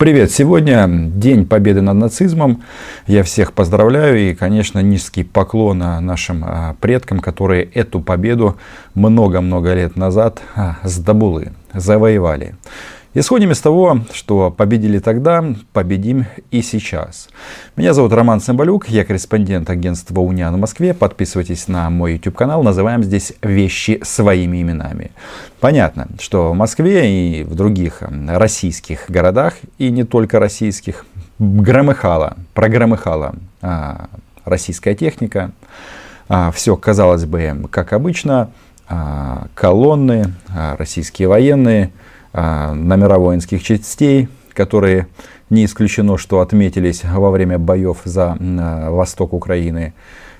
Привет! Сегодня День Победы над нацизмом. Я всех поздравляю и, конечно, низкий поклон нашим а, предкам, которые эту победу много-много лет назад сдобулы, а, завоевали. Исходим из того, что победили тогда, победим и сейчас. Меня зовут Роман Цымбалюк, я корреспондент агентства Униан в Москве. Подписывайтесь на мой YouTube канал, называем здесь вещи своими именами. Понятно, что в Москве и в других российских городах, и не только российских, громыхала, прогромыхала а, российская техника. А, все, казалось бы, как обычно, а, колонны, а, российские военные – номера воинских частей, которые не исключено, что отметились во время боев за а, восток Украины.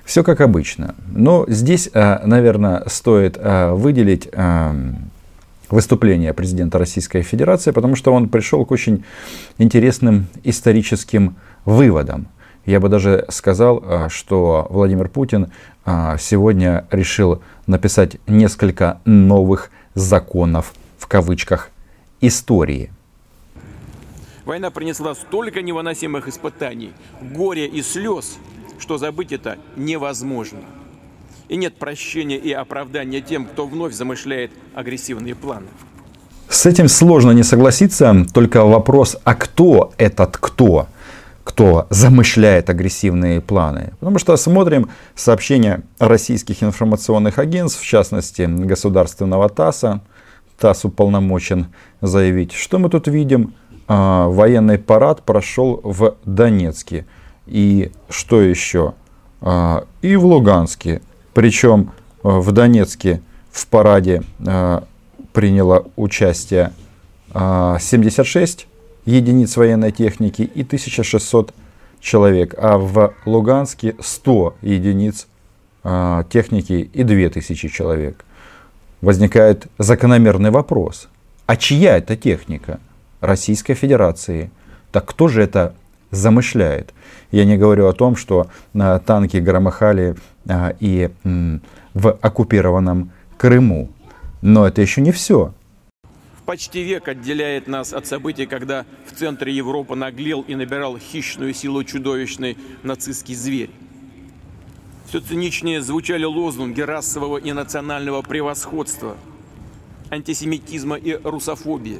Все как обычно. Но здесь, а, наверное, стоит выделить выступление президента Российской Федерации, потому что он пришел к очень интересным историческим выводам. Я бы даже сказал, что Владимир Путин сегодня решил написать несколько новых законов в кавычках истории. Война принесла столько невыносимых испытаний, горя и слез, что забыть это невозможно. И нет прощения и оправдания тем, кто вновь замышляет агрессивные планы. С этим сложно не согласиться, только вопрос, а кто этот кто? кто замышляет агрессивные планы. Потому что смотрим сообщения российских информационных агентств, в частности государственного ТАССа, ТАСС уполномочен заявить. Что мы тут видим? А, военный парад прошел в Донецке. И что еще? А, и в Луганске. Причем а, в Донецке в параде приняло участие а, 76 единиц военной техники и 1600 человек. А в Луганске 100 единиц техники и 2000 человек возникает закономерный вопрос. А чья это техника? Российской Федерации. Так кто же это замышляет? Я не говорю о том, что а, танки громыхали а, и в оккупированном Крыму. Но это еще не все. Почти век отделяет нас от событий, когда в центре Европы наглел и набирал хищную силу чудовищный нацистский зверь. Все циничнее звучали лозунги расового и национального превосходства, антисемитизма и русофобии.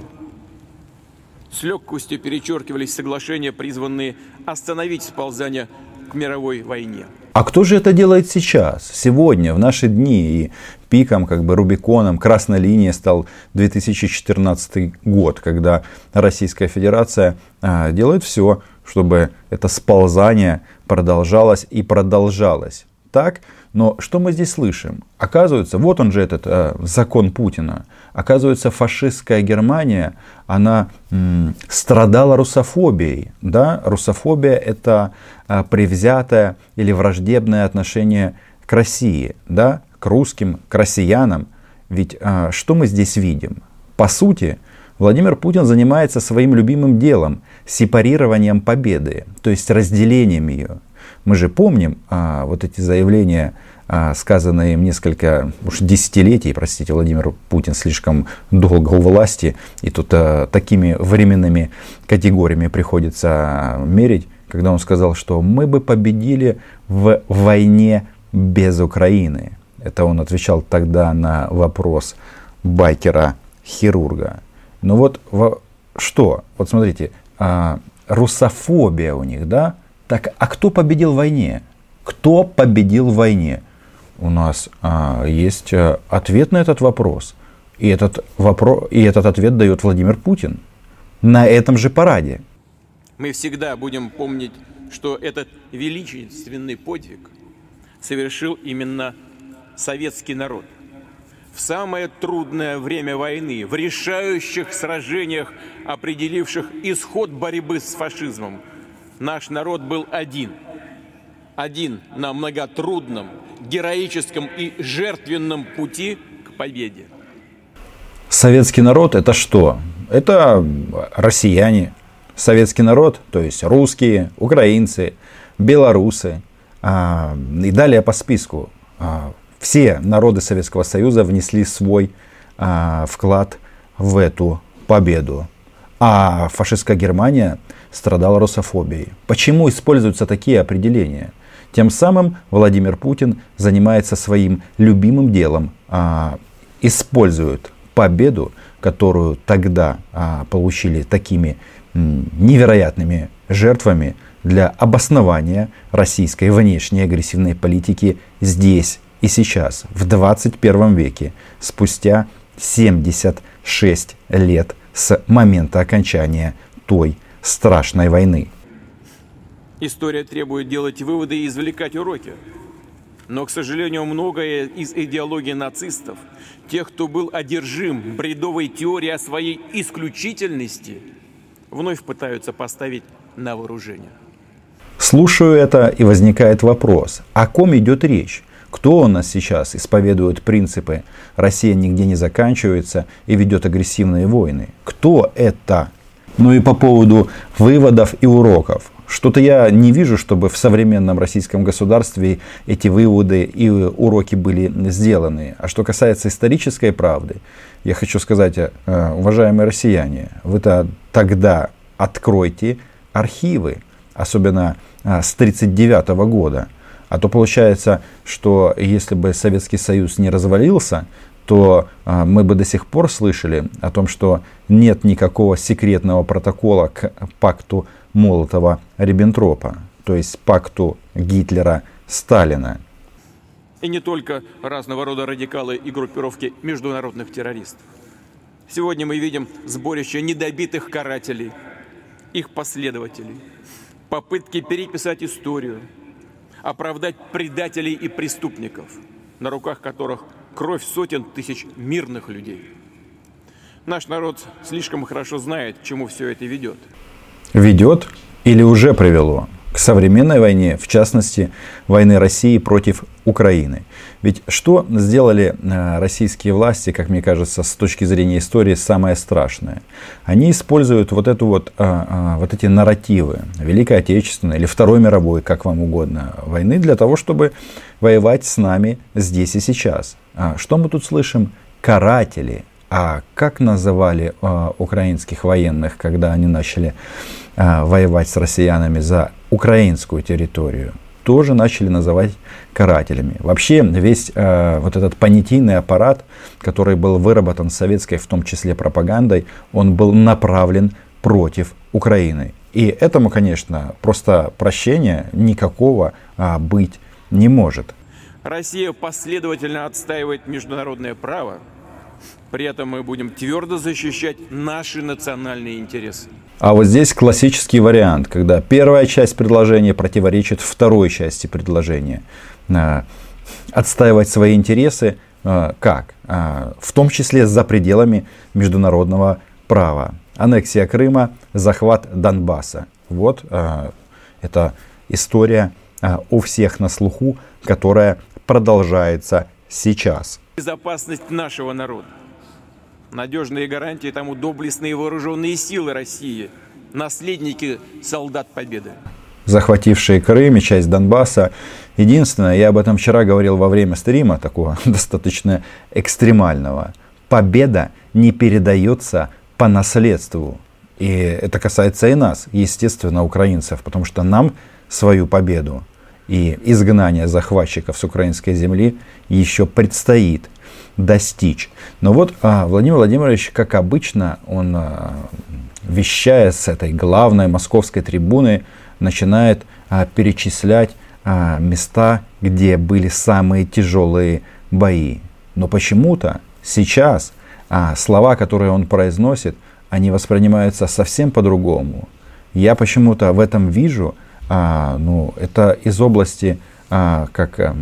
С легкостью перечеркивались соглашения, призванные остановить сползание к мировой войне. А кто же это делает сейчас, сегодня, в наши дни? И пиком, как бы Рубиконом, красной линией стал 2014 год, когда Российская Федерация а, делает все, чтобы это сползание продолжалось и продолжалось так, но что мы здесь слышим? Оказывается, вот он же этот э, закон Путина. Оказывается, фашистская Германия, она м, страдала русофобией. Да? Русофобия это э, привзятое или враждебное отношение к России, да? к русским, к россиянам. Ведь э, что мы здесь видим? По сути, Владимир Путин занимается своим любимым делом, сепарированием победы, то есть разделением ее. Мы же помним а, вот эти заявления, а, сказанные им несколько уж десятилетий, простите, Владимир Путин слишком долго у власти, и тут а, такими временными категориями приходится мерить, когда он сказал, что мы бы победили в войне без Украины. Это он отвечал тогда на вопрос байкера-хирурга. Ну вот во, что? Вот смотрите, а, русофобия у них, да? Так, а кто победил в войне? Кто победил в войне? У нас а, есть а, ответ на этот вопрос. И этот, вопрос, и этот ответ дает Владимир Путин на этом же параде. Мы всегда будем помнить, что этот величественный подвиг совершил именно советский народ. В самое трудное время войны, в решающих сражениях, определивших исход борьбы с фашизмом – наш народ был один. Один на многотрудном, героическом и жертвенном пути к победе. Советский народ это что? Это россияне. Советский народ, то есть русские, украинцы, белорусы. А, и далее по списку. А, все народы Советского Союза внесли свой а, вклад в эту победу. а фашистская Германия страдала русофобией. Почему используются такие определения? Тем самым Владимир Путин занимается своим любимым делом, а, использует победу, которую тогда а, получили такими невероятными жертвами для обоснования российской внешней агрессивной политики здесь и сейчас, в 21 веке, спустя 76 лет с момента окончания той страшной войны. История требует делать выводы и извлекать уроки. Но, к сожалению, многое из идеологии нацистов, тех, кто был одержим бредовой теорией о своей исключительности, вновь пытаются поставить на вооружение. Слушаю это и возникает вопрос, о ком идет речь? Кто у нас сейчас исповедует принципы «Россия нигде не заканчивается» и ведет агрессивные войны? Кто это? Ну и по поводу выводов и уроков. Что-то я не вижу, чтобы в современном российском государстве эти выводы и уроки были сделаны. А что касается исторической правды, я хочу сказать, э, уважаемые россияне, вы-то тогда откройте архивы, особенно э, с 1939 года. А то получается, что если бы Советский Союз не развалился, то а, мы бы до сих пор слышали о том, что нет никакого секретного протокола к пакту Молотова-Риббентропа, то есть пакту Гитлера-Сталина. И не только разного рода радикалы и группировки международных террористов. Сегодня мы видим сборище недобитых карателей, их последователей, попытки переписать историю, оправдать предателей и преступников, на руках которых кровь сотен тысяч мирных людей. Наш народ слишком хорошо знает, к чему все это ведет. Ведет или уже привело? К современной войне, в частности, войны России против Украины. Ведь что сделали э, российские власти, как мне кажется, с точки зрения истории, самое страшное? Они используют вот, эту вот, а, а, вот эти нарративы Великой Отечественной или Второй мировой, как вам угодно, войны для того, чтобы воевать с нами здесь и сейчас. А что мы тут слышим? Каратели. А как называли украинских военных, когда они начали воевать с россиянами за украинскую территорию, тоже начали называть карателями. Вообще весь э, вот этот понятийный аппарат, который был выработан советской, в том числе пропагандой, он был направлен против Украины. И этому, конечно, просто прощения никакого а, быть не может. Россия последовательно отстаивает международное право, при этом мы будем твердо защищать наши национальные интересы. А вот здесь классический вариант, когда первая часть предложения противоречит второй части предложения. А, отстаивать свои интересы а, как? А, в том числе за пределами международного права. Аннексия Крыма, захват Донбасса. Вот это история у всех на слуху, которая продолжается сейчас. Безопасность нашего народа. Надежные гарантии тому доблестные вооруженные силы России, наследники солдат Победы. Захватившие Крым и часть Донбасса. Единственное, я об этом вчера говорил во время стрима, такого достаточно экстремального. Победа не передается по наследству. И это касается и нас, естественно, украинцев, потому что нам свою победу и изгнание захватчиков с украинской земли еще предстоит достичь. Но вот а, Владимир Владимирович, как обычно, он, а, вещая с этой главной московской трибуны, начинает а, перечислять а, места, где были самые тяжелые бои. Но почему-то сейчас а, слова, которые он произносит, они воспринимаются совсем по-другому. Я почему-то в этом вижу, а, ну, это из области, а, как а,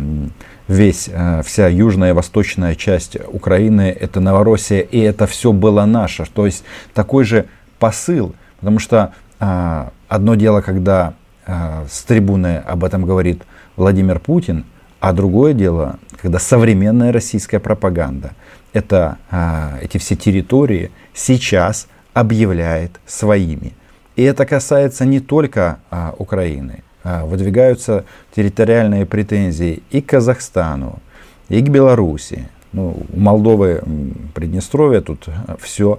весь, э, вся южная и восточная часть Украины, это Новороссия, и это все было наше. То есть такой же посыл, потому что а, одно дело, когда а, с трибуны об этом говорит Владимир Путин, а другое дело, когда современная российская пропаганда это, а, эти все территории сейчас объявляет своими. И это касается не только Украины. А, выдвигаются территориальные претензии и к Казахстану, и к Беларуси. Ну, у Молдовы, Приднестровья тут все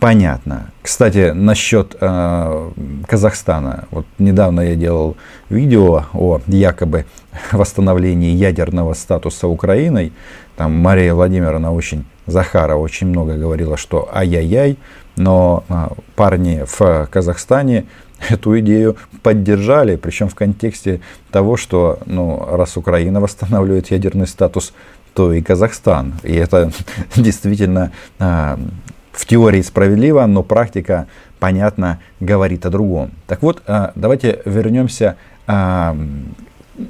понятно. Кстати, насчет э, Казахстана. Вот недавно я делал видео о якобы восстановлении ядерного статуса Украиной. Там Мария Владимировна очень, Захарова очень много говорила, что ай-яй-яй. Но э, парни в Казахстане эту идею поддержали, причем в контексте того, что ну, раз Украина восстанавливает ядерный статус, то и Казахстан. И это действительно а, в теории справедливо, но практика, понятно, говорит о другом. Так вот, а, давайте вернемся а,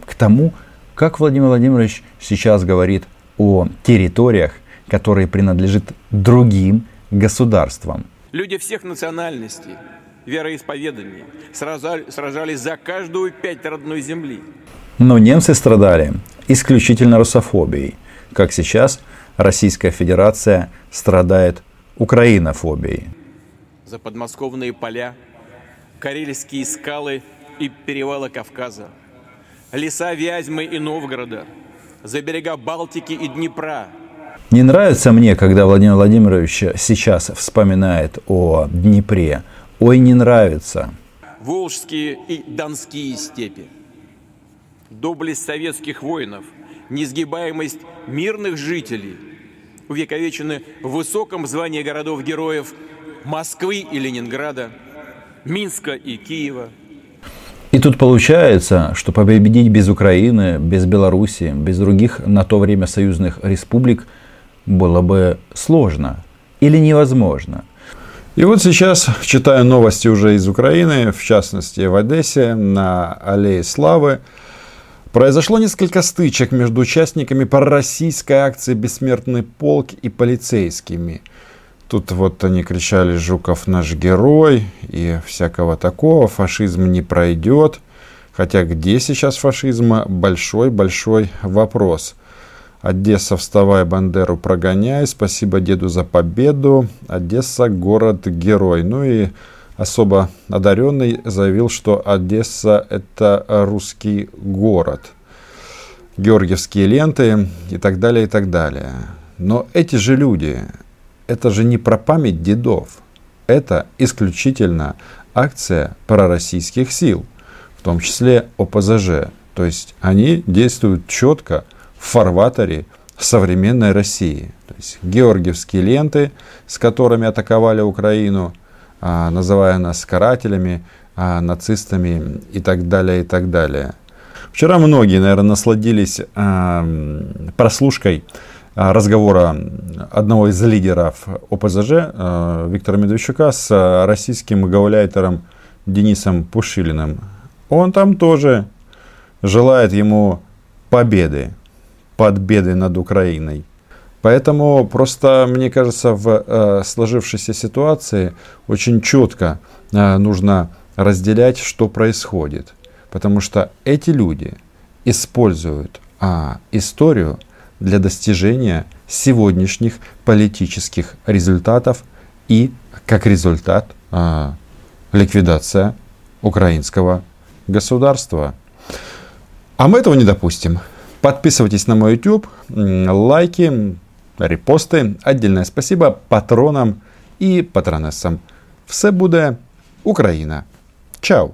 к тому, как Владимир Владимирович сейчас говорит о территориях, которые принадлежат другим государствам. Люди всех национальностей, вероисповеданий сражались за каждую пять родной земли. Но немцы страдали исключительно русофобией, как сейчас Российская Федерация страдает украинофобией. За подмосковные поля, карельские скалы и перевалы Кавказа, леса Вязьмы и Новгорода, за берега Балтики и Днепра. Не нравится мне, когда Владимир Владимирович сейчас вспоминает о Днепре. Ой, не нравится. Волжские и Донские степи. Доблесть советских воинов, несгибаемость мирных жителей – увековечены в высоком звании городов-героев Москвы и Ленинграда, Минска и Киева. И тут получается, что победить без Украины, без Беларуси, без других на то время союзных республик было бы сложно или невозможно. И вот сейчас читаю новости уже из Украины, в частности в Одессе, на Аллее Славы. Произошло несколько стычек между участниками пророссийской акции «Бессмертный полк» и полицейскими. Тут вот они кричали «Жуков наш герой» и всякого такого. Фашизм не пройдет. Хотя где сейчас фашизм? Большой-большой вопрос. Одесса, вставай, Бандеру прогоняй. Спасибо деду за победу. Одесса, город-герой. Ну и особо одаренный заявил, что Одесса это русский город. Георгиевские ленты и так далее, и так далее. Но эти же люди, это же не про память дедов. Это исключительно акция пророссийских сил, в том числе ОПЗЖ. То есть они действуют четко в фарватере современной России. То есть георгиевские ленты, с которыми атаковали Украину – называя нас карателями, а, нацистами и так далее, и так далее. Вчера многие, наверное, насладились а, прослушкой разговора одного из лидеров ОПЗЖ Виктора Медведчука с российским гауляйтером Денисом Пушилиным. Он там тоже желает ему победы, победы над Украиной. Поэтому просто, мне кажется, в э, сложившейся ситуации очень четко э, нужно разделять, что происходит. Потому что эти люди используют а, историю для достижения сегодняшних политических результатов и, как результат, а, ликвидация украинского государства. А мы этого не допустим. Подписывайтесь на мой YouTube, лайки, репости. Отдельне спасибо патронам і патронесам. Все буде Україна. Чао!